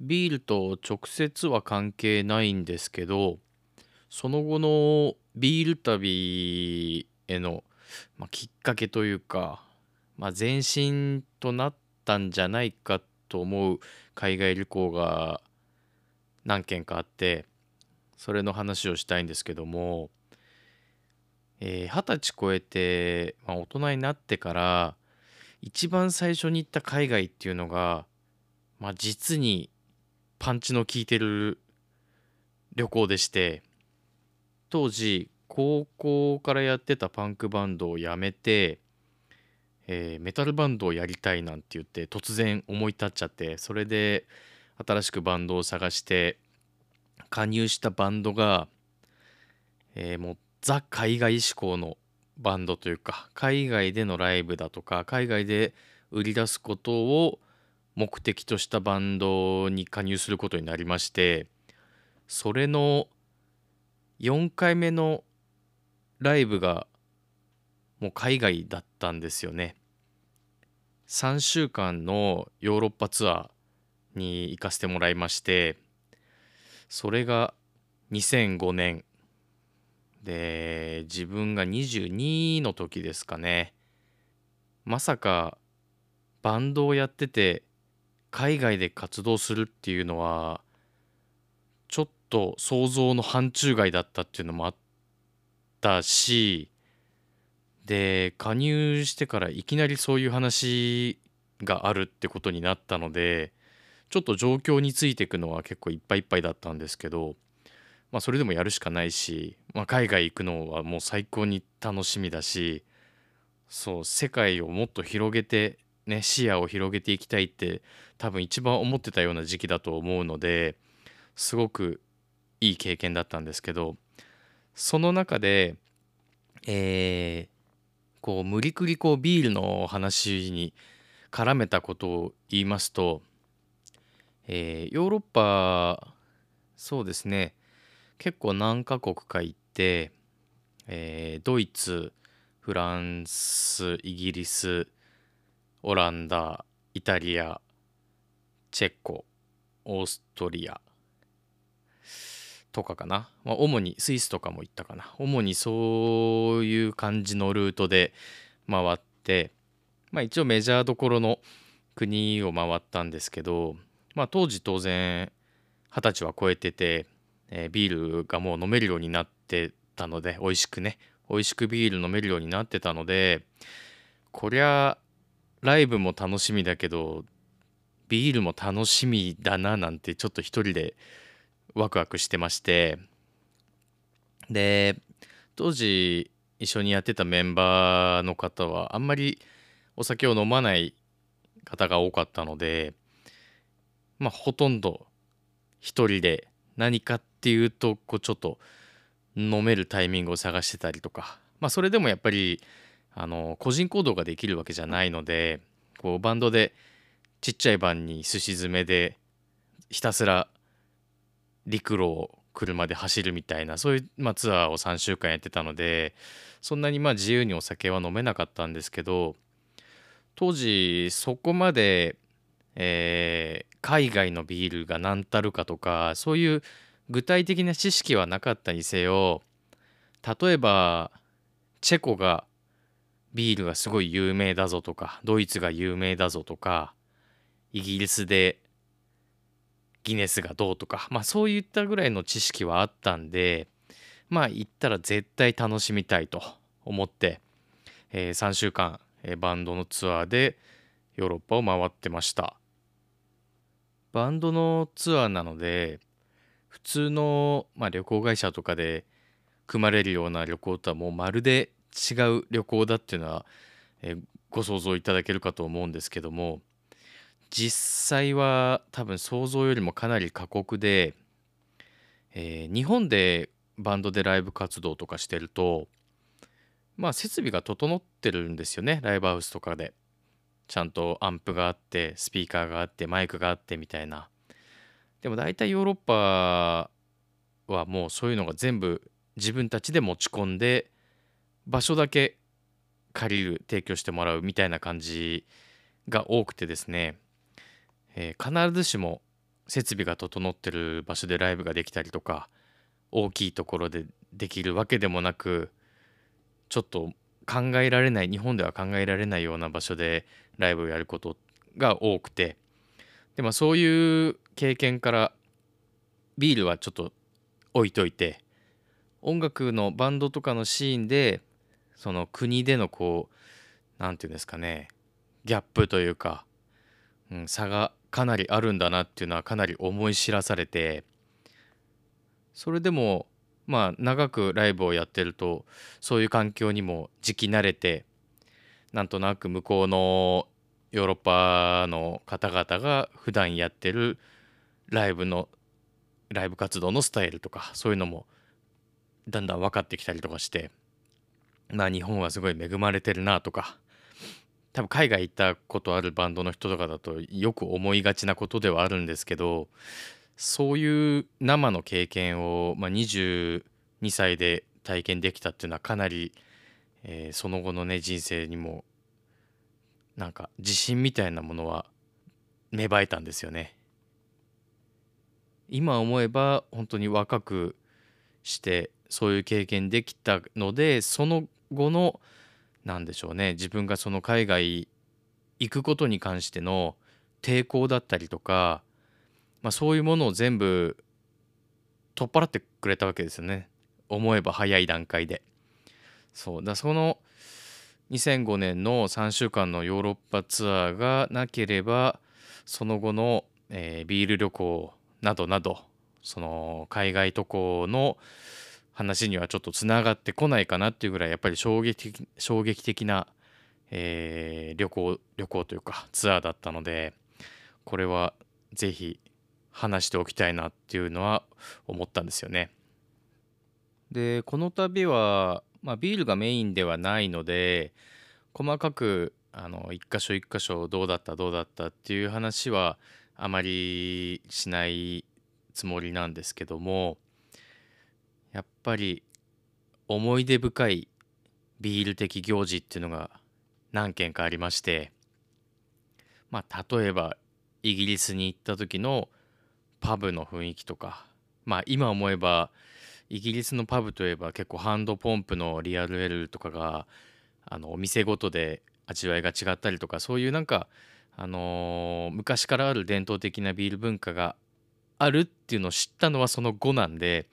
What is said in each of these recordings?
ビールと直接は関係ないんですけどその後のビール旅への、まあ、きっかけというか、まあ、前進となったんじゃないかと思う海外旅行が何件かあってそれの話をしたいんですけどもえー歳超えて、まあ、大人になってから一番最初に行った海外っていうのが、まあ、実にパンチの効いてる旅行でして当時高校からやってたパンクバンドをやめて、えーメタルバンドをやりたいなんて言って突然思い立っちゃってそれで新しくバンドを探して加入したバンドが、えーもうザ海外志向のバンドというか海外でのライブだとか海外で売り出すことを目的としたバンドに加入することになりましてそれの4回目のライブがもう海外だったんですよね。3週間のヨーロッパツアーに行かせてもらいましてそれが2005年。で自分が22の時ですかね。まさかバンドをやってて海外で活動するっていうのはちょっと想像の範疇外だったっていうのもあったしで加入してからいきなりそういう話があるってことになったのでちょっと状況についていくのは結構いっぱいいっぱいだったんですけどまあそれでもやるしかないし、まあ、海外行くのはもう最高に楽しみだしそう世界をもっと広げてね視野を広げていきたいって多分一番思ってたような時期だと思うのですごくいい経験だったんですけどその中でえーこう無理くりこうビールの話に絡めたことを言いますと、えーヨーロッパそうですね結構何カ国か行って、えードイツフランスイギリスオランダイタリアチェコオーストリアとかかな、まあ、主にスイスとかも行ったかな。主にそういう感じのルートで回って、まあ、一応メジャーどころの国を回ったんですけど、まあ、当時当然二十歳は超えてて、えービールがもう飲めるようになってたので美味しくね。美味しくビール飲めるようになってたのでこりゃライブも楽しみだけどビールも楽しみだななんてちょっと一人でワクワクしてまして。で当時一緒にやってたメンバーの方はあんまりお酒を飲まない方が多かったのでまあほとんど一人で何かっていうとこうちょっと飲めるタイミングを探してたりとか。まあそれでもやっぱりあの個人行動ができるわけじゃないのでこうバンドでちっちゃい番にすし詰めでひたすら陸路を車で走るみたいなそういう、まあ、ツアーを3週間やってたのでそんなにまあ自由にお酒は飲めなかったんですけど当時そこまで、えー海外のビールが何たるかとかそういう具体的な知識はなかったにせよ例えばチェコがビールがすごい有名だぞとかドイツが有名だぞとかイギリスでギネスがどうとかまあそういったぐらいの知識はあったんでまあ行ったら絶対楽しみたいと思って、え3週間、えーバンドのツアーでヨーロッパを回ってました。バンドのツアーなので普通の、まあ、旅行会社とかで組まれるような旅行とはもうまるで違う旅行だっていうのは、えーご想像いただけるかと思うんですけども実際は多分想像よりもかなり過酷で、えー日本でバンドでライブ活動とかしてるとまあ設備が整ってるんですよねライブハウスとかで。ちゃんとアンプがあってスピーカーがあってマイクがあってみたいな。でも大体ヨーロッパはもうそういうのが全部自分たちで持ち込んで場所だけ借りる提供してもらうみたいな感じが多くてですね、えー必ずしも設備が整ってる場所でライブができたりとか大きいところでできるわけでもなくちょっと考えられない日本では考えられないような場所でライブをやることが多くて。でもそういう経験からビールはちょっと置いといて音楽のバンドとかのシーンでその国でのこう何て言うんですかねギャップというか、うん、差がかなりあるんだなっていうのはかなり思い知らされてそれでもまあ長くライブをやってるとそういう環境にも時期慣れてなんとなく向こうのヨーロッパの方々が普段やってるライブのライブ活動のスタイルとかそういうのもだんだん分かってきたりとかしてまあ日本はすごい恵まれてるなとか多分海外行ったことあるバンドの人とかだとよく思いがちなことではあるんですけどそういう生の経験を、まあ、22歳で体験できたっていうのはかなり、えー、その後のね人生にもなんか自信みたいなものは芽生えたんですよね。今思えば本当に若くしてそういう経験できたのでその後の何でしょうね自分がその海外行くことに関しての抵抗だったりとか、まあ、そういうものを全部取っ払ってくれたわけですよね思えば早い段階で。そうだその2005年の3週間のヨーロッパツアーがなければその後の、えー、ビール旅行などなどその海外渡航の話にはちょっとつながってこないかなっていうぐらいやっぱり衝撃的衝撃的な、えー、旅行旅行というかツアーだったのでこれは是非話しておきたいなっていうのは思ったんですよね。でこの旅は、まあ、ビールがメインではないので細かくあの一箇所一箇所どうだったどうだったっていう話はあまりしないつもりなんですけどもやっぱり思い出深いビール的行事っていうのが何件かありましてまあ例えばイギリスに行った時のパブの雰囲気とかまあ今思えばイギリスのパブといえば結構ハンドポンプのリアルエルとかがあのお店ごとで味わいが違ったりとかそういうなんかあのー、昔からある伝統的なビール文化があるっていうのを知ったのはその後なんで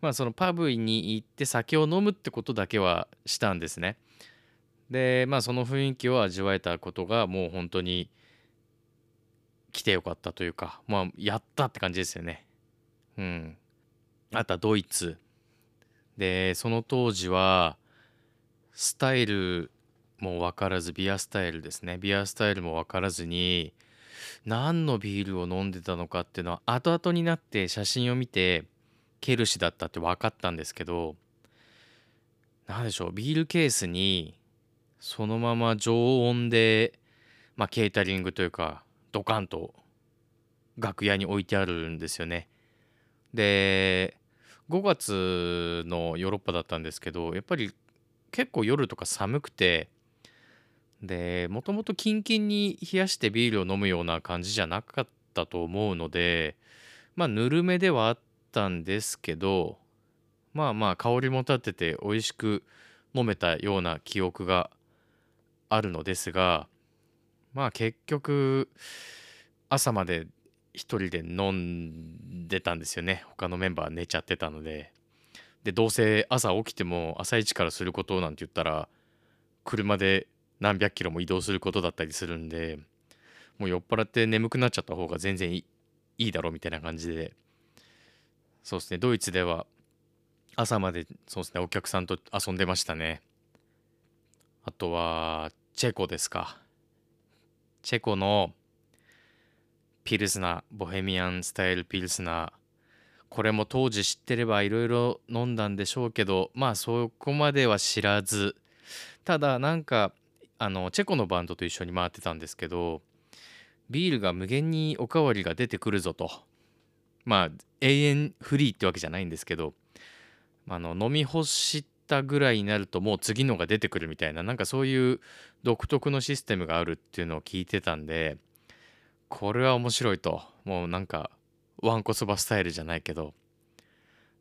まあそのパブに行って酒を飲むってことだけはしたんですね。でまあその雰囲気を味わえたことがもう本当に来てよかったというかまあやったって感じですよね。うん。あとはドイツ。でその当時はスタイルも分からずビアスタイルですねビアスタイルも分からずに何のビールを飲んでたのかっていうのは後々になって写真を見てケルシだったって分かったんですけど何でしょうビールケースにそのまま常温で、まあ、ケータリングというかドカンと楽屋に置いてあるんですよね。で5月のヨーロッパだったんですけどやっぱり結構夜とか寒くてでもともとキンキンに冷やしてビールを飲むような感じじゃなかったと思うのでまあぬるめではあっったんですけどまあまあ香りも立ってて美味しく飲めたような記憶があるのですがまあ結局朝まで一人で飲んでたんですよね。他のメンバー寝ちゃってたので。でどうせ朝起きても朝一からすることなんて言ったら車で何百キロも移動することだったりするんでもう酔っ払って眠くなっちゃった方が全然いいだろうみたいな感じで。そうですね。ドイツでは朝までそうですね。お客さんと遊んでましたね。あとはチェコですか。チェコのピルスナーボヘミアンスタイルピルスナー。これも当時知ってればいろいろ飲んだんでしょうけどまあそこまでは知らず。ただなんかあのチェコのバンドと一緒に回ってたんですけどビールが無限におかわりが出てくるぞと。まあ永遠フリーってわけじゃないんですけどあの飲み干したぐらいになるともう次のが出てくるみたいななんかそういう独特のシステムがあるっていうのを聞いてたんでこれは面白いと。もうなんかわんこそばスタイルじゃないけど。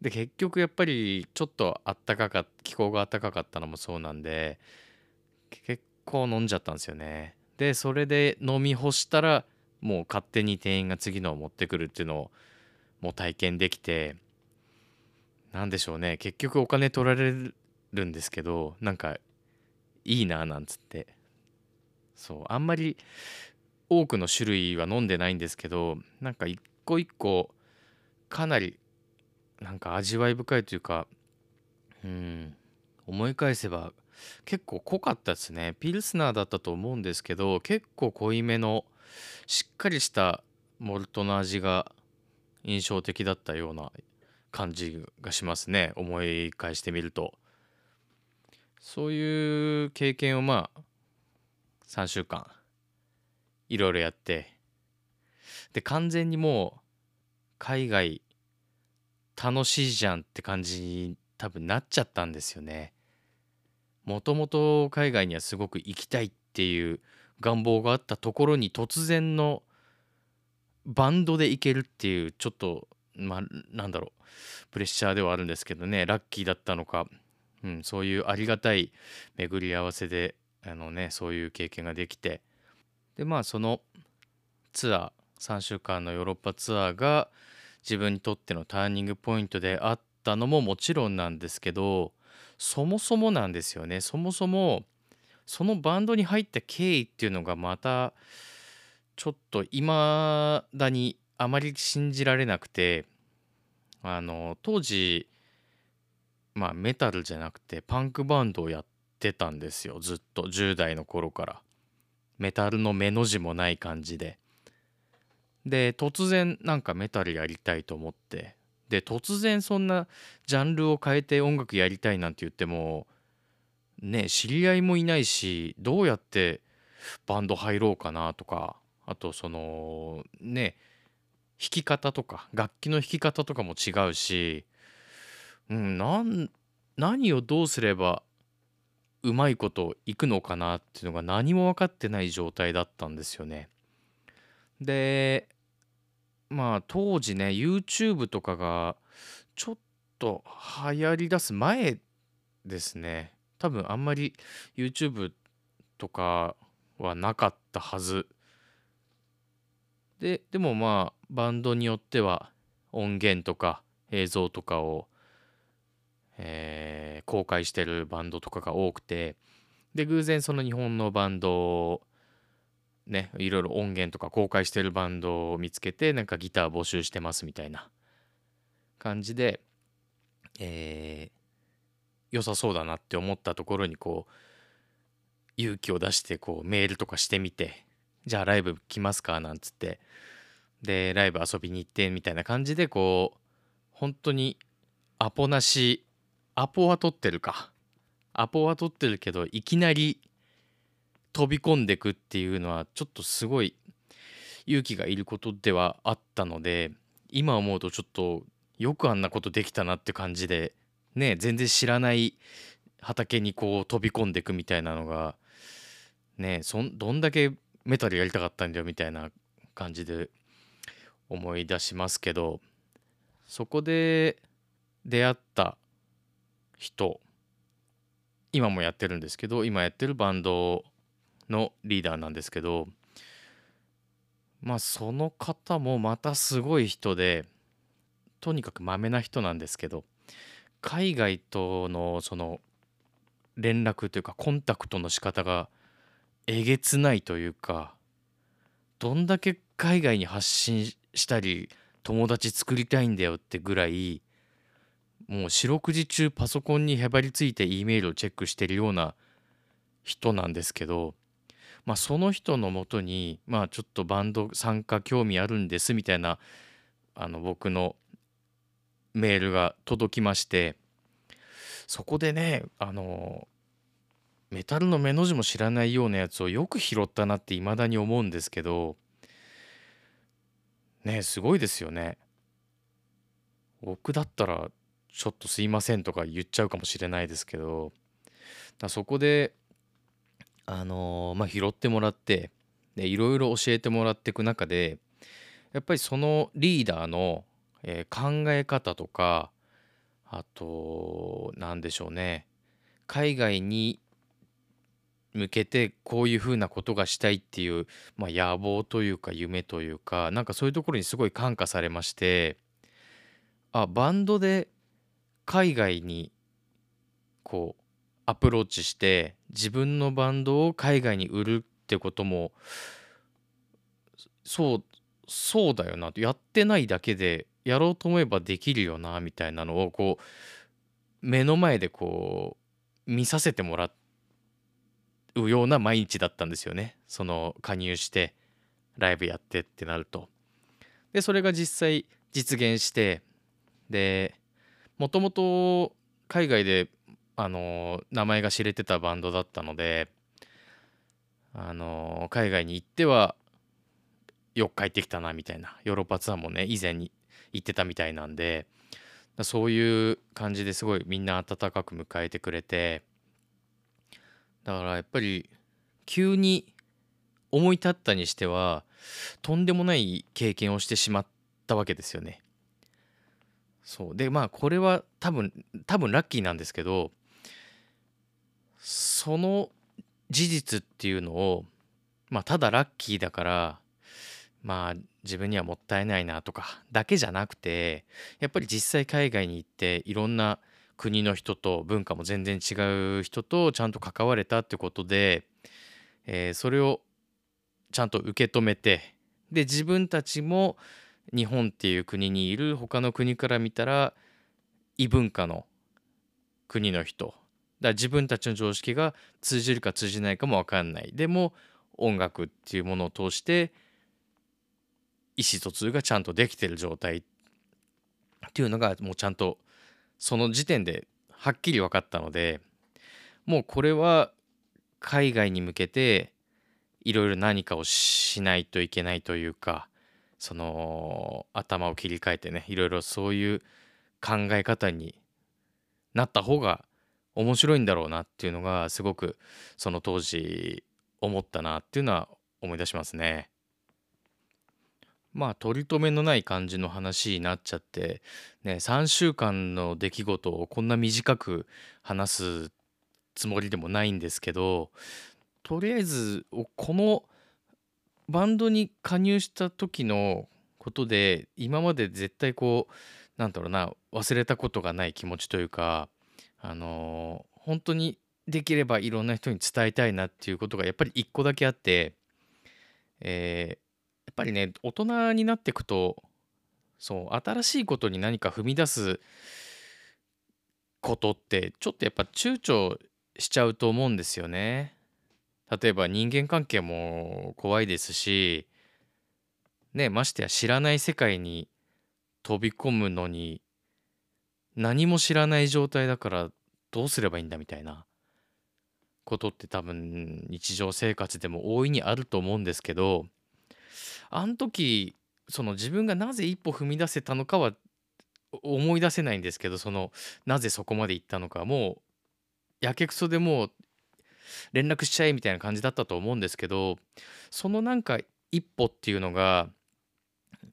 で結局やっぱりちょっとあったかか気候が暖かかったのもそうなんで結構飲んじゃったんですよね。でそれで飲み干したらもう勝手に店員が次のを持ってくるっていうのをも体験できてなんでしょうね。結局お金取られるんですけどなんかいいななんつって。そうあんまり多くの種類は飲んでないんですけどなんか一個一個かなりなんか味わい深いというかうん思い返せば結構濃かったですね。ピルスナーだったと思うんですけど結構濃いめのしっかりしたモルトの味が印象的だったような感じがしますね。思い返してみると。そういう経験をまあ3週間いろいろやって。で完全にもう海外楽しいじゃんって感じに多分なっちゃったんですよね。もともと海外にはすごく行きたいっていう願望があったところに突然のバンドで行けるっていうちょっとまあなんだろうプレッシャーではあるんですけどねラッキーだったのか、うん、そういうありがたい巡り合わせであのねそういう経験ができて。でまあそのツアー3週間のヨーロッパツアーが自分にとってのターニングポイントであったのももちろんなんですけどそもそもなんですよね。そもそもそのバンドに入った経緯っていうのがまたちょっといまだにあまり信じられなくてあの当時まあメタルじゃなくてパンクバンドをやってたんですよずっと10代の頃から。メタルの目の字もない感じで。で突然なんかメタルやりたいと思って。で突然そんなジャンルを変えて音楽やりたいなんて言ってもね知り合いもいないしどうやってバンド入ろうかなとかあとそのね弾き方とか楽器の弾き方とかも違うし、うん、なん何をどうすればうまいこといくのかなっていうのが何も分かってない状態だったんですよね。でまあ当時ね YouTube とかがちょっと流行りだす前ですね多分あんまり YouTube とかはなかったはずででもまあバンドによっては音源とか映像とかを、えー、公開してるバンドとかが多くてで偶然その日本のバンドをねいろいろ音源とか公開してるバンドを見つけてなんかギター募集してますみたいな感じで、えー、良さそうだなって思ったところにこう勇気を出してこうメールとかしてみてじゃあライブ来ますか？なんつって。でライブ遊びに行ってみたいな感じでこう本当にアポなしアポは取ってるか。アポは取ってるけどいきなり飛び込んでくっていうのはちょっとすごい勇気がいることではあったので今思うとちょっとよくあんなことできたなって感じでね全然知らない畑にこう飛び込んでくみたいなのがねそんどんだけメタルやりたかったんだよみたいな感じで思い出しますけどそこで出会った人今もやってるんですけど今やってるバンドのリーダーなんですけどまあその方もまたすごい人でとにかくまめな人なんですけど海外とのその連絡というかコンタクトの仕方がえげつないというかどんだけ海外に発信したり友達作りたいんだよってぐらいもう四六時中パソコンにへばりついて E メールをチェックしてるような人なんですけどまあその人のもとにまあちょっとバンド参加興味あるんですみたいなあの僕のメールが届きましてそこでねあのメタルの目の字も知らないようなやつをよく拾ったなって未だに思うんですけどねすごいですよね。僕だったらちょっとすいませんとか言っちゃうかもしれないですけどだそこであのー、まあ拾ってもらってでいろいろ教えてもらっていく中でやっぱりそのリーダーの、えー考え方とかあと何でしょうね海外に向けてこういうふうなことがしたいっていう、まあ、野望というか夢というかなんかそういうところにすごい感化されましてあバンドで海外にこうアプローチして自分のバンドを海外に売るってこともそうそうだよなやってないだけでやろうと思えばできるよなみたいなのをこう目の前でこう見させてもらってうような毎日だったんですよねその加入してライブやってってなると。でそれが実際実現してでもともと海外であの名前が知れてたバンドだったのであの海外に行ってはよく帰ってきたなみたいなヨーロッパツアーもね以前に行ってたみたいなんでそういう感じですごいみんな温かく迎えてくれてだからやっぱり急に思い立ったにしてはとんでもない経験をしてしまったわけですよね。そうでまあこれは多分多分ラッキーなんですけどその事実っていうのをまあただラッキーだからまあ自分にはもったいないなとかだけじゃなくてやっぱり実際海外に行っていろんな国の人と文化も全然違う人とちゃんと関われたってことで、えーそれをちゃんと受け止めてで自分たちも日本っていう国にいる他の国から見たら異文化の国の人。だ自分たちの常識が通じるか通じないかも分かんない。でも音楽っていうものを通して意思疎通がちゃんとできてる状態っていうのがもうちゃんとその時点ではっきり分かったのでもうこれは海外に向けていろいろ何かをしないといけないというかその頭を切り替えてねいろいろそういう考え方になった方が面白いんだろうなっていうのがすごくその当時思ったなっていうのは思い出しますね。まあ取り留めのない感じの話になっちゃってね3週間の出来事をこんな短く話すつもりでもないんですけどとりあえずこのバンドに加入した時のことで今まで絶対こうなんだろうな忘れたことがない気持ちというかあの本当にできればいろんな人に伝えたいなっていうことがやっぱり一個だけあって、えーっぱりね大人になっていくとそう新しいことに何か踏み出すことってちょっとやっぱ躊躇しちゃうと思うんですよね。例えば人間関係も怖いですしねましてや知らない世界に飛び込むのに何も知らない状態だからどうすればいいんだみたいなことって多分日常生活でも大いにあると思うんですけどあの時その自分がなぜ一歩踏み出せたのかは思い出せないんですけどそのなぜそこまで行ったのかもうやけくそでもう連絡しちゃえみたいな感じだったと思うんですけどそのなんか一歩っていうのが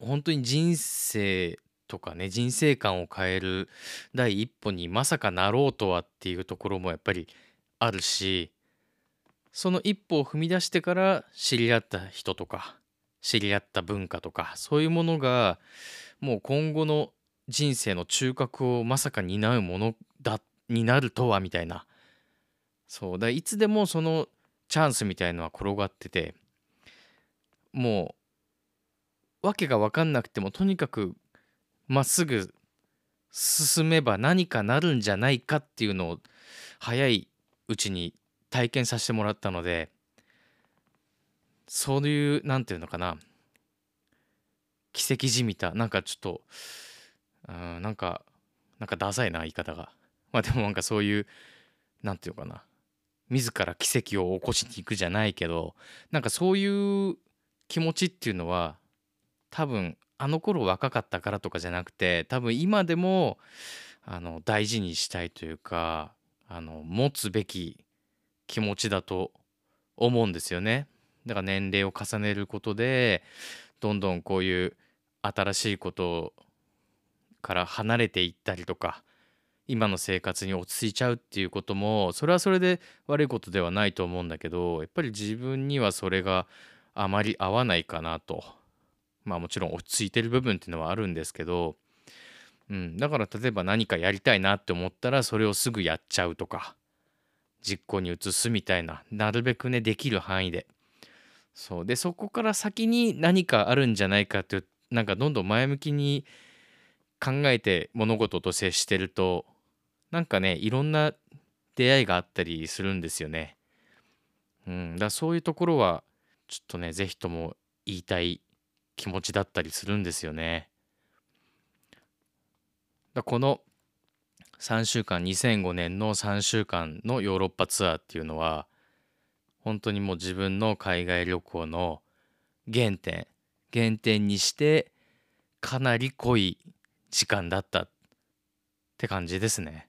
本当に人生とかね人生観を変える第一歩にまさかなろうとはっていうところもやっぱりあるしその一歩を踏み出してから知り合った人とか知り合った文化とかそういうものがもう今後の人生の中核をまさか担うものだになるとはみたいな。そう。だいつでもそのチャンスみたいのは転がっててもう訳が分かんなくてもとにかくまっすぐ進めば何かなるんじゃないかっていうのを早いうちに体験させてもらったのでそういうなんていうのかな。奇跡じみた。なんかちょっとうんなんかなんかダサいな言い方が。まあでもなんかそういうなんていうのかな。自ら奇跡を起こしに行くじゃないけどなんかそういう気持ちっていうのは多分あの頃若かったからとかじゃなくて多分今でもあの大事にしたいというかあの持つべき気持ちだと思うんですよね。だから年齢を重ねることでどんどんこういう新しいことから離れていったりとか今の生活に落ち着いちゃうっていうこともそれはそれで悪いことではないと思うんだけどやっぱり自分にはそれがあまり合わないかなと。まあもちろん落ち着いてる部分っていうのはあるんですけど、うん、だから例えば何かやりたいなって思ったらそれをすぐやっちゃうとか実行に移すみたいななるべくねできる範囲でそうでそこから先に何かあるんじゃないかっていうなんかどんどん前向きに考えて物事と接してるとなんかねいろんな出会いがあったりするんですよね。うん、だそういうところはちょっとね是非とも言いたい気持ちだったりするんですよね。だこの3週間2005年の3週間のヨーロッパツアーっていうのは本当にもう自分の海外旅行の原点原点にしてかなり濃い時間だったって感じですね。